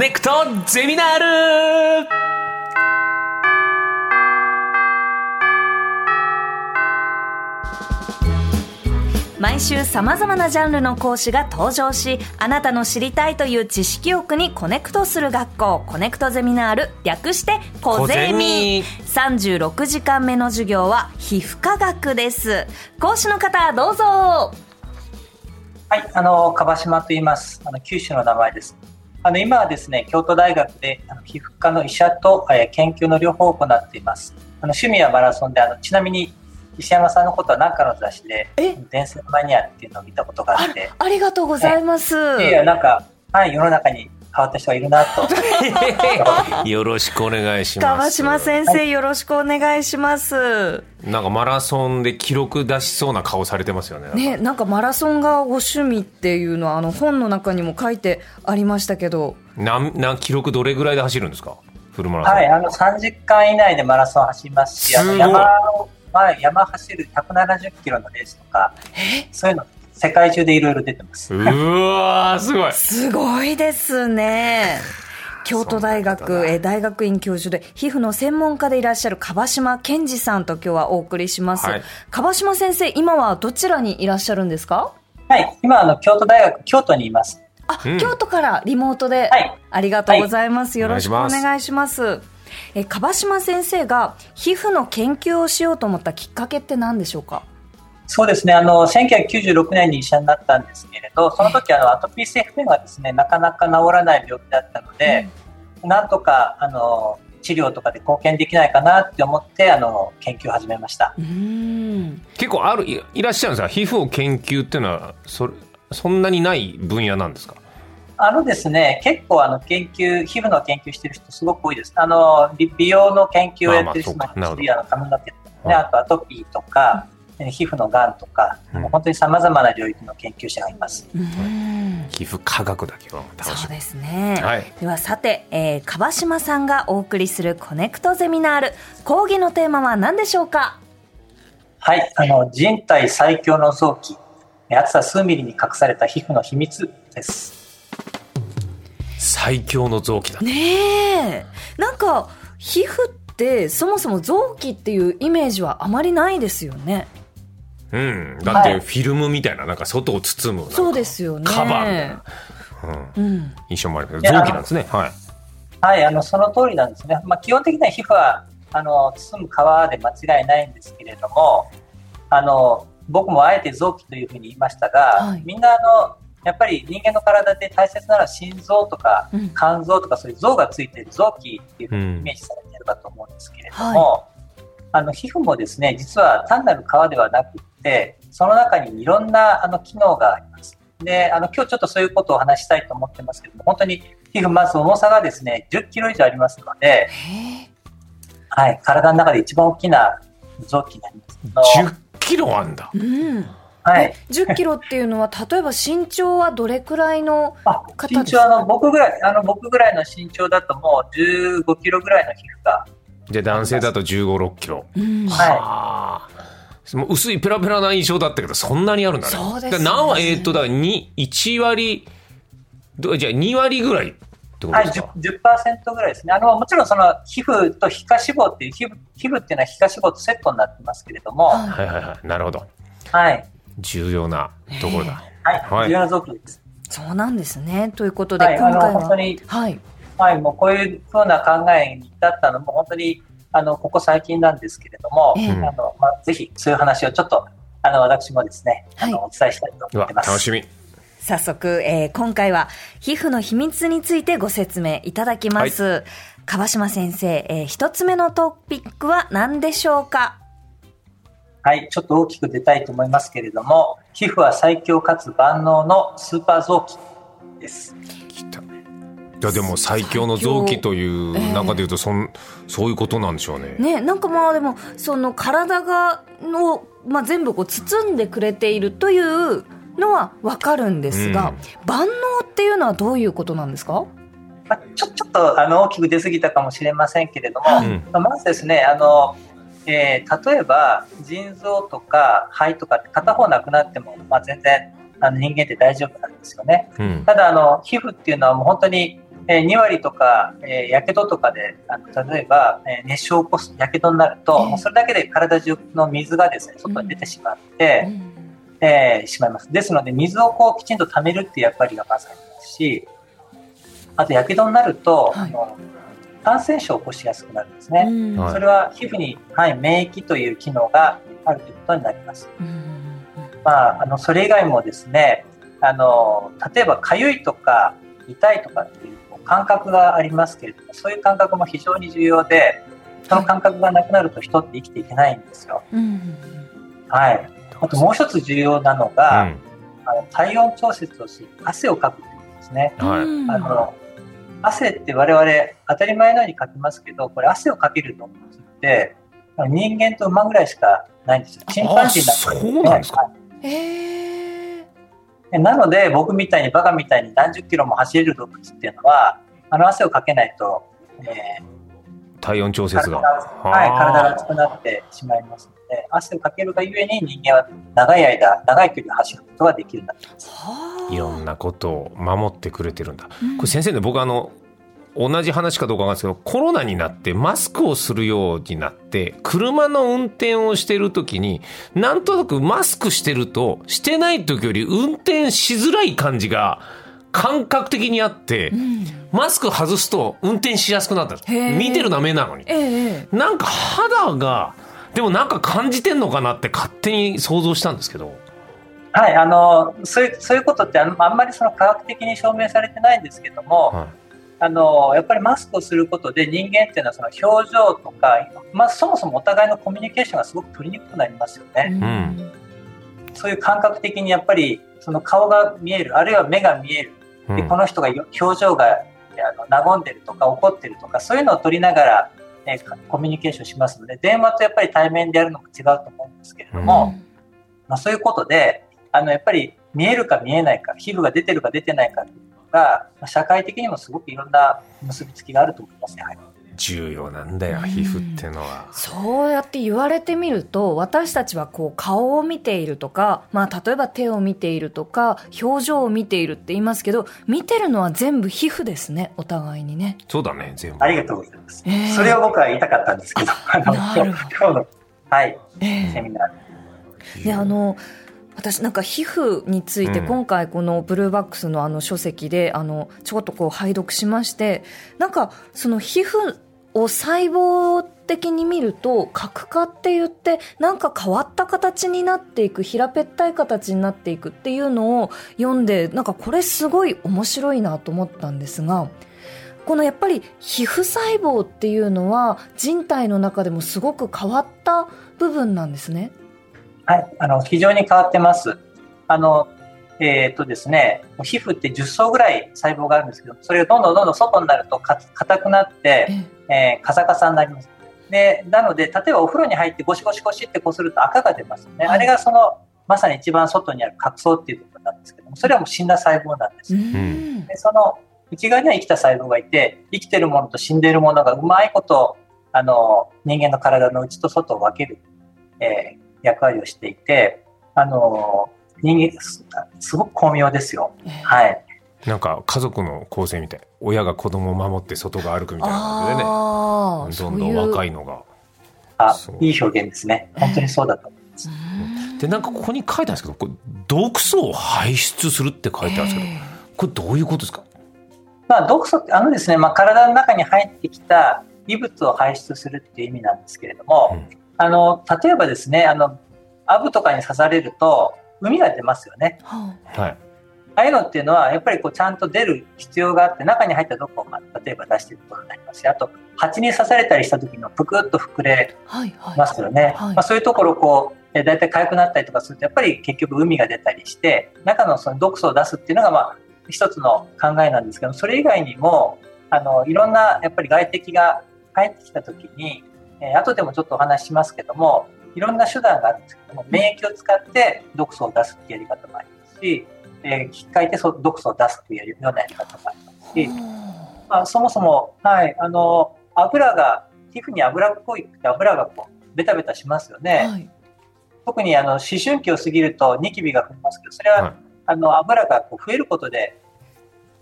ネクトゼミナール。毎週さまざまなジャンルの講師が登場しあなたの知りたいという知識欲にコネクトする学校。コネクトゼミナール略してコゼミ。36時間目の授業は皮膚科学です。講師の方どうぞ。はいあの樺島と言います。あの九州の名前ですあの今はですね京都大学で皮膚科の医者と、えー、研究の両方を行っています。あの趣味はマラソンであのちなみに石山さんのことは何かの雑誌で伝説マニアっていうのを見たことがあって。ありがとうございます、いやなんか、はい、世の中に変わった人がいるなと。よろしくお願いします。川島先生、はい、よろしくお願いします。なんかマラソンで記録出しそうな顔されてますよね。ねなんかマラソンがご趣味っていうのはあの本の中にも書いてありましたけど。なんなん記録どれぐらいで走るんですか？フルマラソン。はいあの3時間以内でマラソン走りますしあの山を前、山走る170キロのレースとか、そういうの、世界中でいろいろ出てます。うわすごい。すごいですね。京都大学え大学院教授で皮膚の専門家でいらっしゃる樺島健二さんと今日はお送りします、はい、樺島先生今はどちらにいらっしゃるんですか？はい。今あの京都大学京都にいます。あ、うん、京都からリモートで、はい、ありがとうございます、はい、よろしくお願いします。え樺島先生が皮膚の研究をしようと思ったきっかけって何でしょうか？そうですね。あの1996年に医者になったんですけれどその時あのアトピー性皮膚がですねなかなか治らない病気だったので、うん、なんとかあの治療とかで貢献できないかなって思ってあの研究を始めました。結構あるいらっしゃるんですか？皮膚を研究っていうのはそれそんなにない分野なんですか？あのですね、結構あの研究、皮膚の研究してる人すごく多いです。あの、美容の研究をやってる人もいますし、あの髪の毛とかね、あとアトピーとか、皮膚のがんとか、うん、本当にさまざまな領域の研究者がいます。皮膚科学だけは楽しそうですね。はい、ではさて、えー、川島さんがお送りするコネクトゼミナール、講義のテーマは何でしょうか？はい、あの、人体最強の臓器、厚さ数ミリに隠された皮膚の秘密です。最強の臓器だ。ねえ。なんか皮膚ってそもそも臓器っていうイメージはあまりないですよねうん、だってフィルムみたいな、なんか外を包むそうですよね。カバーみたいな、うん、うん、印象もあるけど臓器なんですね。はい、はい、あのその通りなんですね、まあ、基本的には皮膚はあの包む皮で間違いないんですけれどもあの僕もあえて臓器というふうに言いましたが、はい、みんなあのやっぱり人間の体で大切なのは心臓とか肝臓とかそういう臓がついている臓器っていうふうにイメージされているかと思うんですけれども、はい、あの皮膚もですね実は単なる皮ではなくてその中にいろんなあの機能があります。であの今日ちょっとそういうことをお話したいと思ってますけども本当に皮膚まず重さがですね10キロ以上ありますので、はい、体の中で一番大きな臓器になります。10キロあんだ、うんはい、10キロっていうのは、例えば身長はどれくらいの方身長あの僕ぐらい、あの僕ぐらいの身長だともう15キロぐらいの皮膚が。で、男性だと15、6キロ。うん、はい。もう薄いペラペラな印象だったけど、そんなにあるんだね。そうですね。何は、えっ、ー、と、だ2、1割、じゃあ2割ぐらいってことですか？はい、10%, 10ぐらいですね。あの、もちろんその皮膚と皮下脂肪っていう、皮膚皮膚っていうのは皮下脂肪とセットになってますけれども。はいはいはい。なるほど。はい。重要なところだ。はい、はい、重要な臓器です。そうなんですね。ということで、はい、今回は。本当に、はい。はい、もうこういうふうな考えに至ったのも、本当に、あの、ここ最近なんですけれども、えー、あの、まあ、ぜひ、そういう話をちょっと、あの、私もですね、はい、あの、お伝えしたいと思ってます。楽しみ。早速、えー、今回は皮膚の秘密についてご説明いただきます。はい、川島先生、えー、一つ目のトピックは何でしょうか？はい、ちょっと大きく出たいと思いますけれども、皮膚は最強かつ万能のスーパー臓器です。いやでも最強。の臓器という中でいうとそん、えー、そういうことなんでしょうね。ねなんかまあでもその体がの、まあ、全部こう包んでくれているというのは分かるんですが、うん、万能っていうのはどういうことなんですか？まあ、ちょちょっとあの大きく出過ぎたかもしれませんけれども、うん、まずですねあのえー、例えば腎臓とか肺とかって片方なくなっても、まあ、全然あの人間って大丈夫なんですよね、うん、ただあの皮膚っていうのはもう本当に、えー、2割とか、えー、やけどとかであの例えば、えー、熱傷を起こすやけどになると、もうそれだけで体中の水がですね外に出てしまって、うん、えー、しまいます。ですので水をこうきちんと溜めるっていう役割がまずありますしあとやけどになると、はい、あの感染症を起こしやすくなるんですね、うん、それは皮膚に、はい、免疫という機能があるということになります、うん、まあ、あのそれ以外もですねあの例えばかゆいとか痛いとかっていう感覚がありますけれどもそういう感覚も非常に重要でその感覚がなくなると人って生きていけないんですよ。はい、あともう一つ重要なのが、うん、あの体温調節をする汗をかくということですね。はい、あの汗って我々当たり前のようにかきますけどこれ汗をかける動物って人間と馬ぐらいしかないんですよ。チンパンジーなんか、ね、そうなんなので僕みたいにバカみたいに何十キロも走れる動物っていうのはあの汗をかけないと、えー、体温調節が。はい、体が熱くなってしまいますので汗をかけるがゆえに人間は長い間長い距離を走ることができるんだいろんなことを守ってくれてるんだ、うん、これ先生ね僕あの同じ話かどうかわかんないですけどコロナになってマスクをするようになって車の運転をしてる時になんとなくマスクしてるとしてない時より運転しづらい感じが感覚的にあって、うん、マスク外すと運転しやすくなった見てるのは目なのに、なんか肌がでもなんか感じてんのかなって勝手に想像したんですけど。はい、あのそういうそういうことってあんまりその科学的に証明されてないんですけども、はいあのやっぱりマスクをすることで人間っていうのはその表情とか、まあ、そもそもお互いのコミュニケーションがすごく取りにくくなりますよね。うん、そういう感覚的にやっぱりその顔が見えるあるいは目が見える。でこの人が表情があの和んでるとか怒ってるとかそういうのを取りながら、えコミュニケーションしますので電話とやっぱり対面でやるのも違うと思うんですけれども、うん、まあ、そういうことであのやっぱり見えるか見えないか皮膚が出てるか出てないかが社会的にもすごくいろんな結びつきがあると思いますね。はい。重要なんだよ、皮膚っていうのは、そうやって言われてみると私たちはこう顔を見ているとか、まあ、例えば手を見ているとか表情を見ているって言いますけど見てるのは全部皮膚ですねお互いにね。そうだね全部。ありがとうございます、えー、それを僕は言いたかったんですけどあの今日のはい、えー、セミナー。であの私なんか皮膚について今回このブルーバックスのあの書籍であのちょこっとこう拝読しましてなんかその皮膚を細胞的に見ると角化って言ってなんか変わった形になっていく平べったい形になっていくっていうのを読んでなんかこれすごい面白いなと思ったんですがこのやっぱり皮膚細胞っていうのは人体の中でもすごく変わった部分なんですね。はい、あの非常に変わってます。あのえーとですね、皮膚って10層ぐらい細胞があるんですけどそれがどんどんどんどん外になると硬くなって、えー、カサカサになります。でなので例えばお風呂に入ってゴシゴシゴシってこすると赤が出ますよね、はい、あれがそのまさに一番外にある角層っていうところなんですけどもそれはもう死んだ細胞なんです。でその内側には生きた細胞がいて生きてるものと死んでいるものがうまいことあの人間の体の内と外を分ける、えー、役割をしていてあの人間すごく巧妙ですよ。はい。なんか家族の構成みたい。親が子供を守って外が歩くみたいな感じでね。どんどん若いのが。あいい表現ですね。本当にそうだと思います、でなんかここに書いてあるんですけどこれ毒素を排出するって書いてあるんですけどこれどういうことですか？まあ毒素ってあのですね、まあ、体の中に入ってきた異物を排出するっていう意味なんですけれども、うん、あの例えばですねあのアブとかに刺されると海が出ますよね。はい。ああいうのっていうのはやっぱりこうちゃんと出る必要があって中に入った毒を、まあ、例えば出していくことになりますしあと蜂に刺されたりした時のぷくっと膨れますよね、はいはいはい、まあ、そういうところこうだいたい痒くなったりとかするとやっぱり結局海が出たりして中のその毒素を出すっていうのがまあ一つの考えなんですけどそれ以外にもあのいろんなやっぱり外敵が入ってきた時に、えー、後でもちょっとお話ししますけどもいろんな手段があるんですけども、免疫を使って毒素を出すっていうやり方もありますし、えー、引っかいてそ毒素を出すっていうようなやり方もありますし、まあ、そもそも、はい、あの、油が、皮膚に油っぽいって油がこう、ベタベタしますよね。はい、特にあの、思春期を過ぎるとニキビが増えますけど、それは、はい、あの、油がこう増えることで、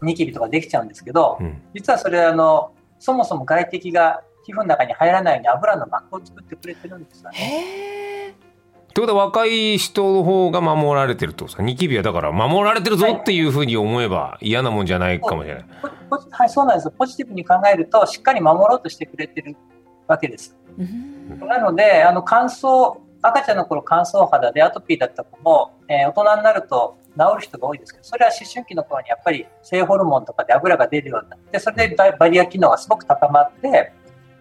ニキビとかできちゃうんですけど、うん、実はそれあのそもそも外敵が皮膚の中に入らないように油の膜を作ってくれてるんですよね。ってことは若い人の方が守られてるとさニキビはだから守られてるぞっていうふうに思えば嫌なもんじゃないかもしれない。はい、そうなんですポジティブに考えるとしっかり守ろうとしてくれてるわけです。なのであの乾燥赤ちゃんの頃乾燥肌でアトピーだった子も、えー、大人になると治る人が多いですけどそれは思春期の頃にやっぱり性ホルモンとかで油が出るようになってそれでバリア機能がすごく高まって、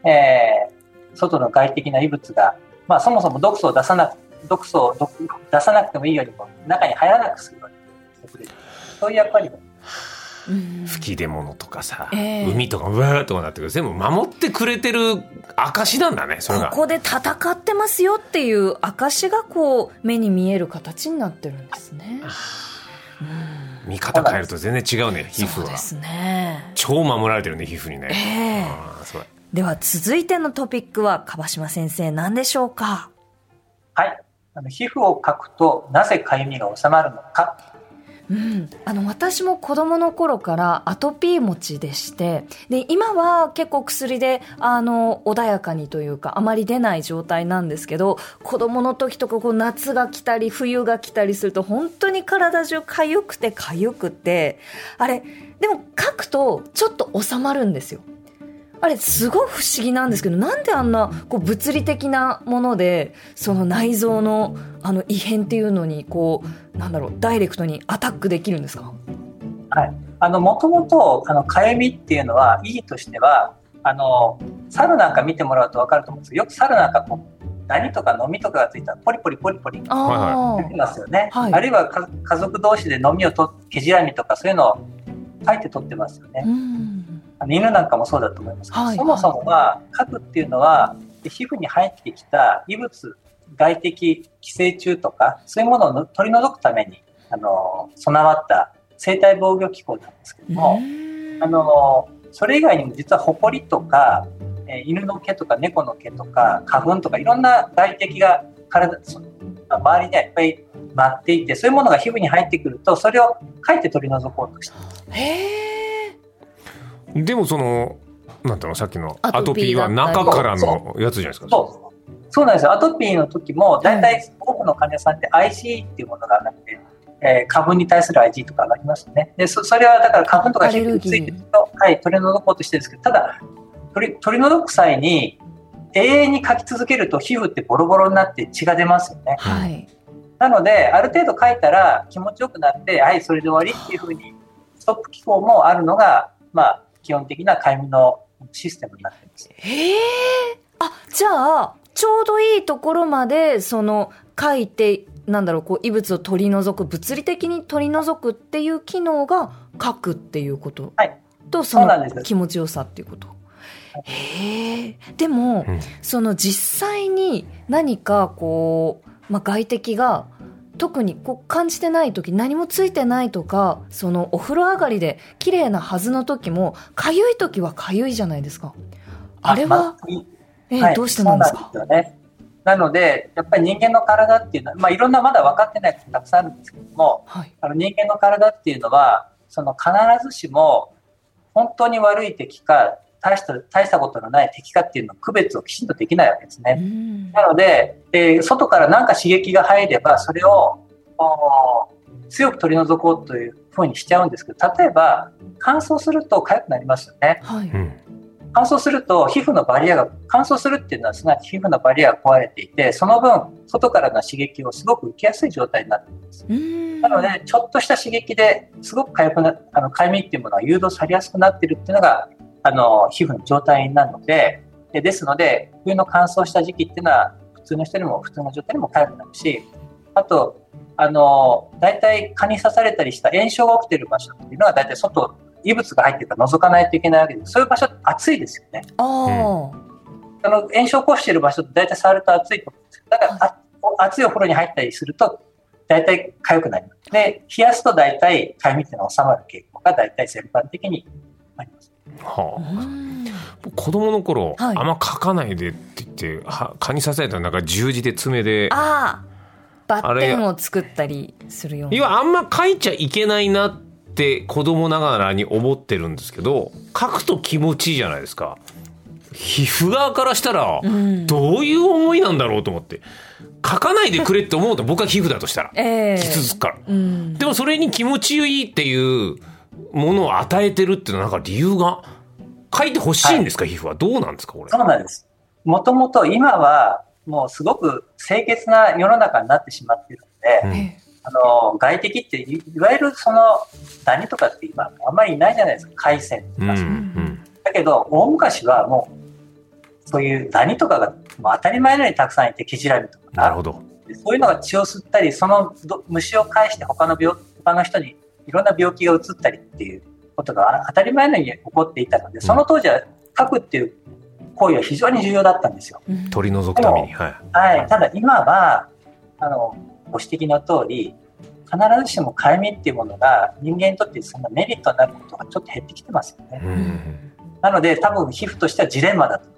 えー、外の外的な異物が、まあ、そもそも毒素を出さなく毒素を出さなくてもいいようにも中に入らなくするように。してくれるそういう役割も。吹き出物とかさ、えー、海とかうわーとかなってくる。全部守ってくれてる証なんだねそれが。ここで戦ってますよっていう証がこう目に見える形になってるんですね。見方変えると全然違うね皮膚は。そうですね。超守られてるね皮膚にね、えー、では続いてのトピックは樺島先生何でしょうか？はい。あの皮膚を描くとなぜかゆみが収まるのか。うん、あの私も子供の頃からアトピー持ちでしてで今は結構薬であの穏やかにというかあまり出ない状態なんですけど子供の時とかこう夏が来たり冬が来たりすると本当に体中痒くて痒くてあれでも書くとちょっと収まるんですよ。あれすごい不思議なんですけどなんであんなこう物理的なものでその内臓のあの異変っていうのにこうなんだろうダイレクトにアタックできるんですか？はい。あのもともとあのかゆみっていうのは意義としてはあの猿なんか見てもらうと分かると思うんですけどよく猿なんかこうダニとかノミとかがついたらポリポリポリポリ出てますよね、はい、あるいは家族同士でノミをと毛じらみとかそういうのを書いて取ってますよね。犬なんかもそうだと思いますけど、はい、そもそもは核っていうのは皮膚に入ってきた異物外的寄生虫とかそういうものを取り除くためにあの備わった生体防御機構なんですけどもあのそれ以外にも実はホコリとか、え犬の毛とか猫の毛とか花粉とかいろんな外敵が体周りにはいっぱい舞っていてそういうものが皮膚に入ってくるとそれをかいて取り除こうとしてへでもそのなんていうのさっきのアトピーは中からのやつじゃないですか？そう。そうなんですよ。アトピーの時も大体多くの患者さんって IC っていうものがなくて、えー、花粉に対する IG とかがありますね。でそそれはだから花粉とか皮膚についてると、はい、取り除こうとしてるんですけどただ取り取り除く際に永遠に書き続けると皮膚ってボロボロになって血が出ますよね。はい、なのである程度書いたら気持ちよくなってはいそれで終わりっていうふうにストップ機構もあるのが、まあ、基本的な解明のシステムになってます。へえ。あじゃあちょうどいいところまでその書いてなんだろうこう異物を取り除く物理的に取り除くっていう機能が書くっていうこと、はい、とその気持ちよさっていうこと？へえ。でも、うん、その実際に何かこう、まあ、外敵が特にこう感じてない時何もついてないとかそのお風呂上がりで綺麗なはずの時もかゆい時はかゆいじゃないですか。あれは、まえはい、どうしてなんですか？ね、なので、やっぱり人間の体っていうのは、まあ、いろんなまだ分かってないことたくさんあるんですけども、はい、あの人間の体っていうのは、その必ずしも本当に悪い敵か、大した大したことのない敵かっていうの区別をきちんとできないわけですね。なので、えー、外から何か刺激が入れば、それを強く取り除こうというふうにしちゃうんですけど、例えば乾燥すると痒くなりますよね。はい、乾燥すると皮膚のバリアが乾燥するっていうのはすなわち皮膚のバリアが壊れていてその分外からの刺激をすごく受けやすい状態になっていますなのでちょっとした刺激ですごく痒くなあの痒みっていうものが誘導されやすくなっているっていうのがあの皮膚の状態なのででですので冬の乾燥した時期っていうのは普通の人にも普通の状態にも痒くなるしあとあの大体蚊に刺されたりした炎症が起きている場所っていうのは大体外異物が入ってるから覗かないといけないわけですそういう場所って暑いですよね。あの炎症を起こしている場所って大体触ると暑いと思うんですだから熱いお風呂に入ったりすると大体痒くなります。で冷やすと大体痒みっていうのは収まる傾向が大体全般的に。はあ、子供の頃、はい、あんま書かないでって言っては蚊に刺されたらなんか十字で爪でああバッテンを作ったりするような。要はあんま書いちゃいけないなっって子供ながらに思ってるんですけど書くと気持ちいいじゃないですか。皮膚側からしたらどういう思いなんだろうと思って。書かないでくれって思うと僕は皮膚だとしたら、えー、傷つくから、うん、でもそれに気持ちいいっていうものを与えてるっていうのはなんか理由が？書いてほしいんですか、はい、皮膚は。どうなんですかこれ？そうなんです。もともと今はもうすごく清潔な世の中になってしまっているので、うん、あの外敵っていわゆるそのダニとかって今あんまりいないじゃないですか。海鮮とか、うんうん、だけど大昔はもうそういうダニとかがもう当たり前のようにたくさんいてキジラミとか。なるほど。そういうのが血を吸ったりその虫を介して他の病他の人にいろんな病気が移ったりっていうことが当たり前のように起こっていたので、その当時は書くっていう行為は非常に重要だったんですよ。取り除くために。はい。はい、ただ今は、あの、ご指摘の通り、必ずしもかゆみっていうものが人間にとってそんなメリットになることがちょっと減ってきてますよね。なので多分皮膚としてはジレンマだと思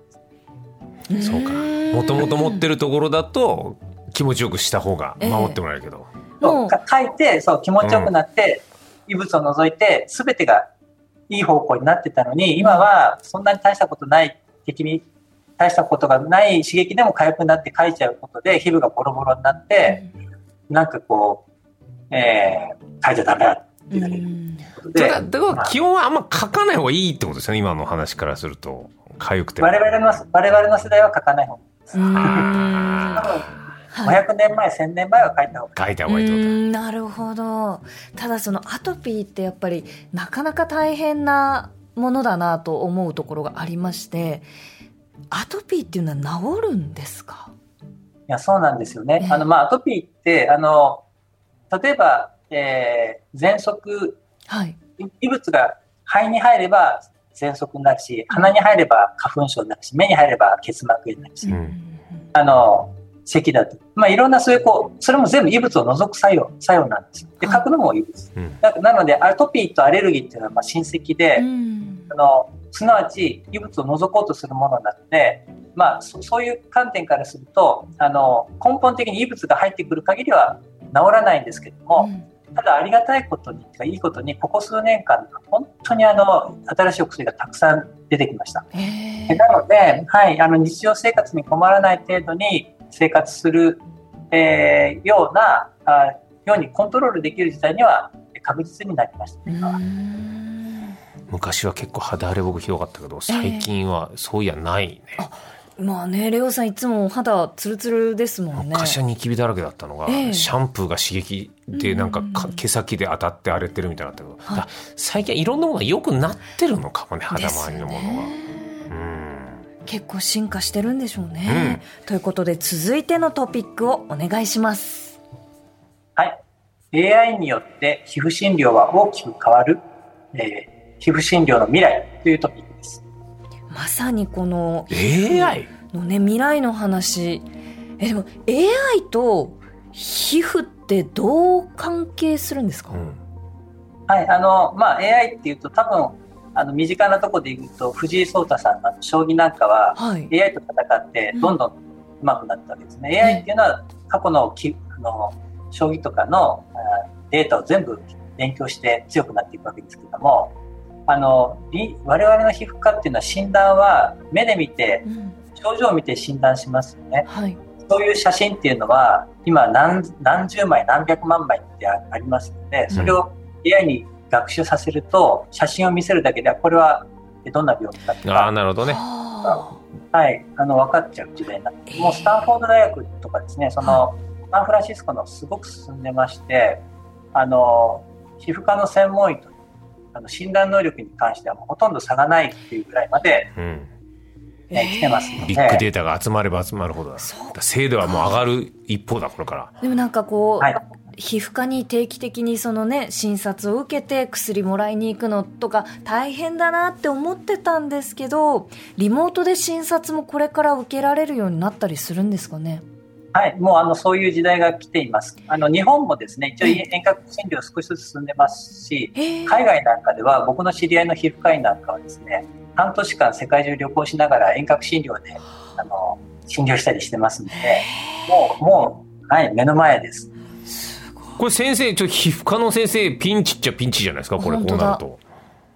います。そうか。もともと持ってるところだと気持ちよくした方が守ってもらえるけど。えー、書いてそう気持ちよくなって、異物を除いて全てがいい方向になってたのに今はそんなに大したことない敵に大したことがない刺激でも痒くなって書いちゃうことで皮膚がボロボロになって、なんかこう、えー、書いちゃダメだってだからだから基本はあんま書かない方がいいってことですよね今の話からすると。痒くて我々の我々の世代は書かない方がいいです。500年前、1000年前は書いた方がいい。書いた方がいいってこと。なるほど。ただそのアトピーってやっぱりなかなか大変なものだなと思うところがありまして、アトピーっていうのは治るんですか？いや、そうなんですよね。あの、まあ、アトピーって、あの、例えば、えー、喘息、はい、異物が肺に入れば喘息になるし、鼻に入れば花粉症になるし、目に入れば結膜炎になるし、うん、あの、咳だと。まあ、いろんなそういうこう、それも全部異物を除く作用、作用なんですよ。で、書くのも異物。うん、なので、アトピーとアレルギーっていうのはまあ親戚で、うん、あの、すなわち異物を除こうとするものなので、まあ、そそういう観点からすると、あの、根本的に異物が入ってくる限りは治らないんですけども、うん、ただありがたいことに、いいことに、ここ数年間、本当にあの、新しいお薬がたくさん出てきました。なので、はい、あの、日常生活に困らない程度に、生活する、えー、ようなあようにコントロールできる時代には確実になりました、昔は結構肌荒れ僕ひどかったけど最近はそういやないね、えー、まあねレオさんいつも肌ツルツルですもんね。昔はニキビだらけだったのが、えー、シャンプーが刺激でなんか毛先で当たって荒れてるみたいになったけど、はい、最近いろんなものが良くなってるのかもね肌周りのものが。結構進化してるんでしょうね、うん、ということで続いてのトピックをお願いします。はい。AI によって皮膚診療は大きく変わる、えー、皮膚診療の未来というトピックです。まさにこの AI のね未来の話。えでも AI と皮膚ってどう関係するんですか、うん、はいあのまあ AI っていうと多分あの身近なところで言うと藤井聡太さんの将棋なんかは、はい、AI と戦ってどんどん上手くなったわけですね、うん、AI っていうのは過去のきあの将棋とかのデータを全部勉強して強くなっていくわけですけどもあの我々の皮膚科っていうのは診断は目で見て、症状を見て診断しますよね、はい、そういう写真っていうのは今何何十枚何百万枚ってありますのでそれを AI に学習させると写真を見せるだけではこれはどんな病気かっていうああなるほどね。はい。あの分かっちゃう時代になって、もうスタンフォード大学とかですねその、サンフランシスコのすごく進んでましてあの皮膚科の専門医とあの診断能力に関してはもうほとんど差がないっていうぐらいまで、うん。ね、来てますので。ビッグデータが集まれば集まるほど精度はもう上がる一方だこれから。でもなんかこう、はい、皮膚科に定期的にそのね診察を受けて薬もらいに行くのとか大変だなって思ってたんですけどリモートで診察もこれから受けられるようになったりするんですかね？はい、もうあのそういう時代が来ています。あの日本もですね、一応遠隔診療少しずつ進んでますし、海外なんかでは僕の知り合いの皮膚科医なんかはですね、半年間世界中旅行しながら遠隔診療であ。の診療したりしてますので、もうもうはい目の前です。これ先生ちょっと皮膚科の先生ピンチっちゃピンチじゃないですか？これこうなると。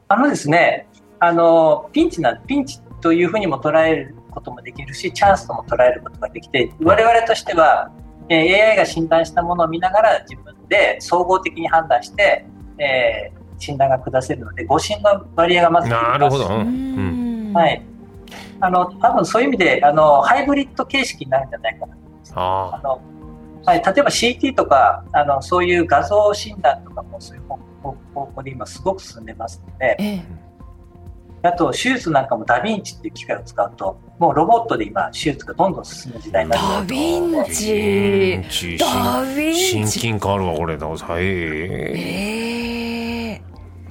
あのですねあのピンチなピンチというふうにも捉えることもできるしチャンスとも捉えることができて我々としては、えー、AI が診断したものを見ながら自分で総合的に判断して、えー、診断が下せるので誤診の割合がまずなるほど、うん、はい。あの多分そういう意味であのハイブリッド形式になるんじゃないかなあのはい、例えば CT とかあのそういう画像診断とかもそういう方向で今すごく進んでますので、ええ、あと手術なんかもダヴィンチっていう機械を使うともうロボットで今手術がどんどん進む時代になるダヴィンチ。ダヴィンチ。親近感あるわこれだはい。え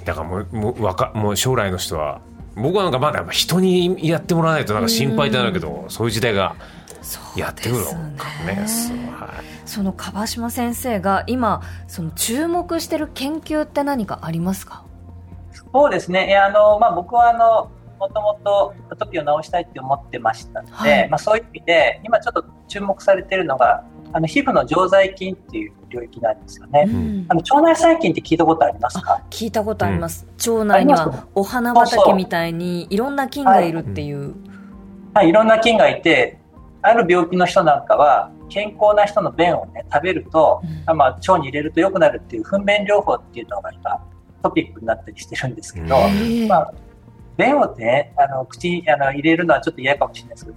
ー、だからもうもうわかもう将来の人は僕はなんかまだ人にやってもらわないとなんか心配ってなるけど、そういう時代がやってくるのかね。その樺島先生が今その注目してる研究って何かありますか？そうですね。あの、まあ、僕はあのもともとアトピーを治したいって思ってましたので、はい、まあ、そういう意味で今ちょっと注目されているのがあの皮膚の常在菌っていう領域なんですよね、うん、あの腸内細菌って聞いたことありますか？聞いたことあります、うん、腸内にはお花畑みたいにいろんな菌がいるっていう、はい、はい、いろんな菌がいてある病気の人なんかは健康な人の便をね食べると、うん、まあ、腸に入れると良くなるっていう糞便療法っていうのが今トピックになったりしてるんですけど、まあ、便をねあの口にあの入れるのはちょっと嫌かもしれないですけど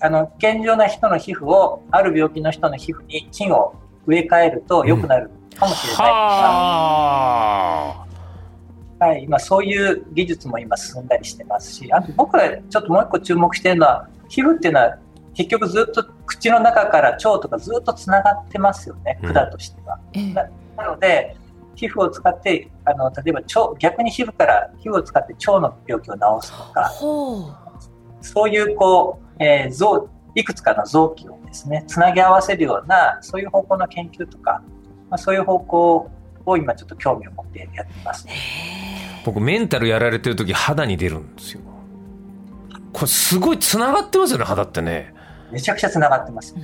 あの健常な人の皮膚をある病気の人の皮膚に菌を植え替えると良くなるかもしれない、うん、はい、今そういう技術も今進んだりしてますしあと僕はちょっともう一個注目してるのは皮膚っていうのは結局ずっと口の中から腸とかずっとつながってますよね、管としては。うん、ななので、皮膚を使ってあの例えば腸逆に皮膚から皮膚を使って腸の病気を治すとかそういうこう、えー、臓いくつかの臓器をですねつなぎ合わせるようなそういう方向の研究とか、まあ、そういう方向を今ちょっと興味を持ってやってます、僕メンタルやられてる時肌に出るんですよ。これすごいつながってますよね肌ってねめちゃくちゃつながってます。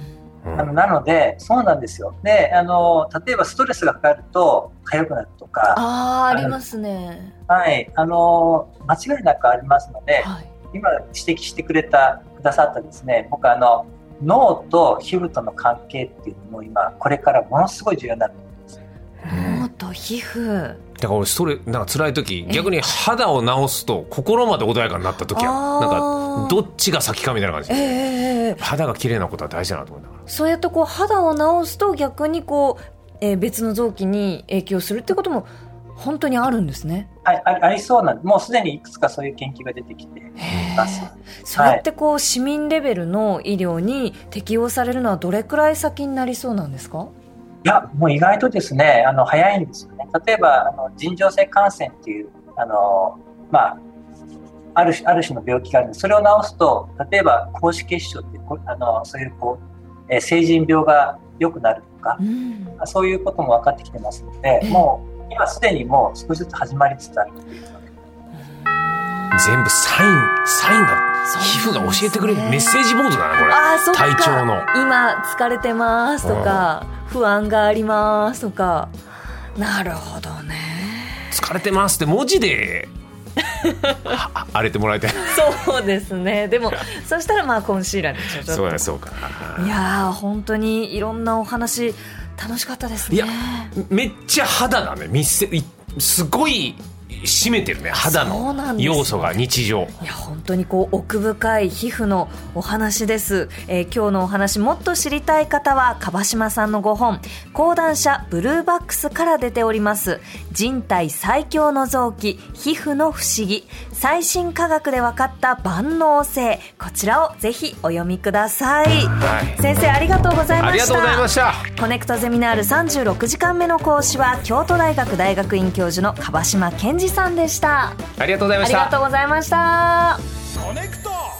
うん、あのなので、そうなんですよ。で、あの、例えばストレスがかかると、痒くなるとか。ああ、ありますね。はい。あの、間違いなくありますので、はい、今指摘してくれた、くださったですね、僕あの、脳と皮膚との関係っていうのも今、これからものすごい重要になっと皮膚。だから俺ストレなんか辛い時逆に肌を治すと心まで穏やかになった時はなんかどっちが先かみたいな感じ。で、えー、肌が綺麗なことは大事だなと思いながら。そうやってこう肌を治すと逆にこう、えー、別の臓器に影響するってことも本当にあるんですね。はいあ、ありそうなんもうすでにいくつかそういう研究が出てきています。それってこう、市民レベルの医療に適用されるのはどれくらい先になりそうなんですか？いや、もう意外とですね、あの早いんですよね。例えば、あの尋常性感染っていう、あのまあ、ある種ある種の病気があるんで、それを治すと、例えば、高脂血症ってあの、そういうこう、えー、成人病が良くなるとか、うん、そういうことも分かってきてますので、もう今すでにもう少しずつ始まりつつある全部サイン、サインが、皮膚が教えてくれるメッセージボードだな、これ。あそ体調の。今、疲れてますとか、不安がありますとか。なるほどね。疲れてますって文字で 荒れてもらいたいそうですねでもそしたらまあコンシーラーでしょちょそうそうかいや本当にいろんなお話楽しかったですねいやめっちゃ肌だね見せすごい占めてるね肌の要素が日常。いや本当にこう奥深い皮膚のお話です、えー、今日のお話もっと知りたい方は樺島さんのご本講談社ブルーバックスから出ております。人体最強の臓器皮膚の不思議最新科学で分かった万能性。こちらをぜひお読みください、はい、先生ありがとうございました。ありがとうございました。コネクトゼミナール36時間目の講師は京都大学大学院教授の樺島健二さんでした。ありがとうございました。ありがとうございました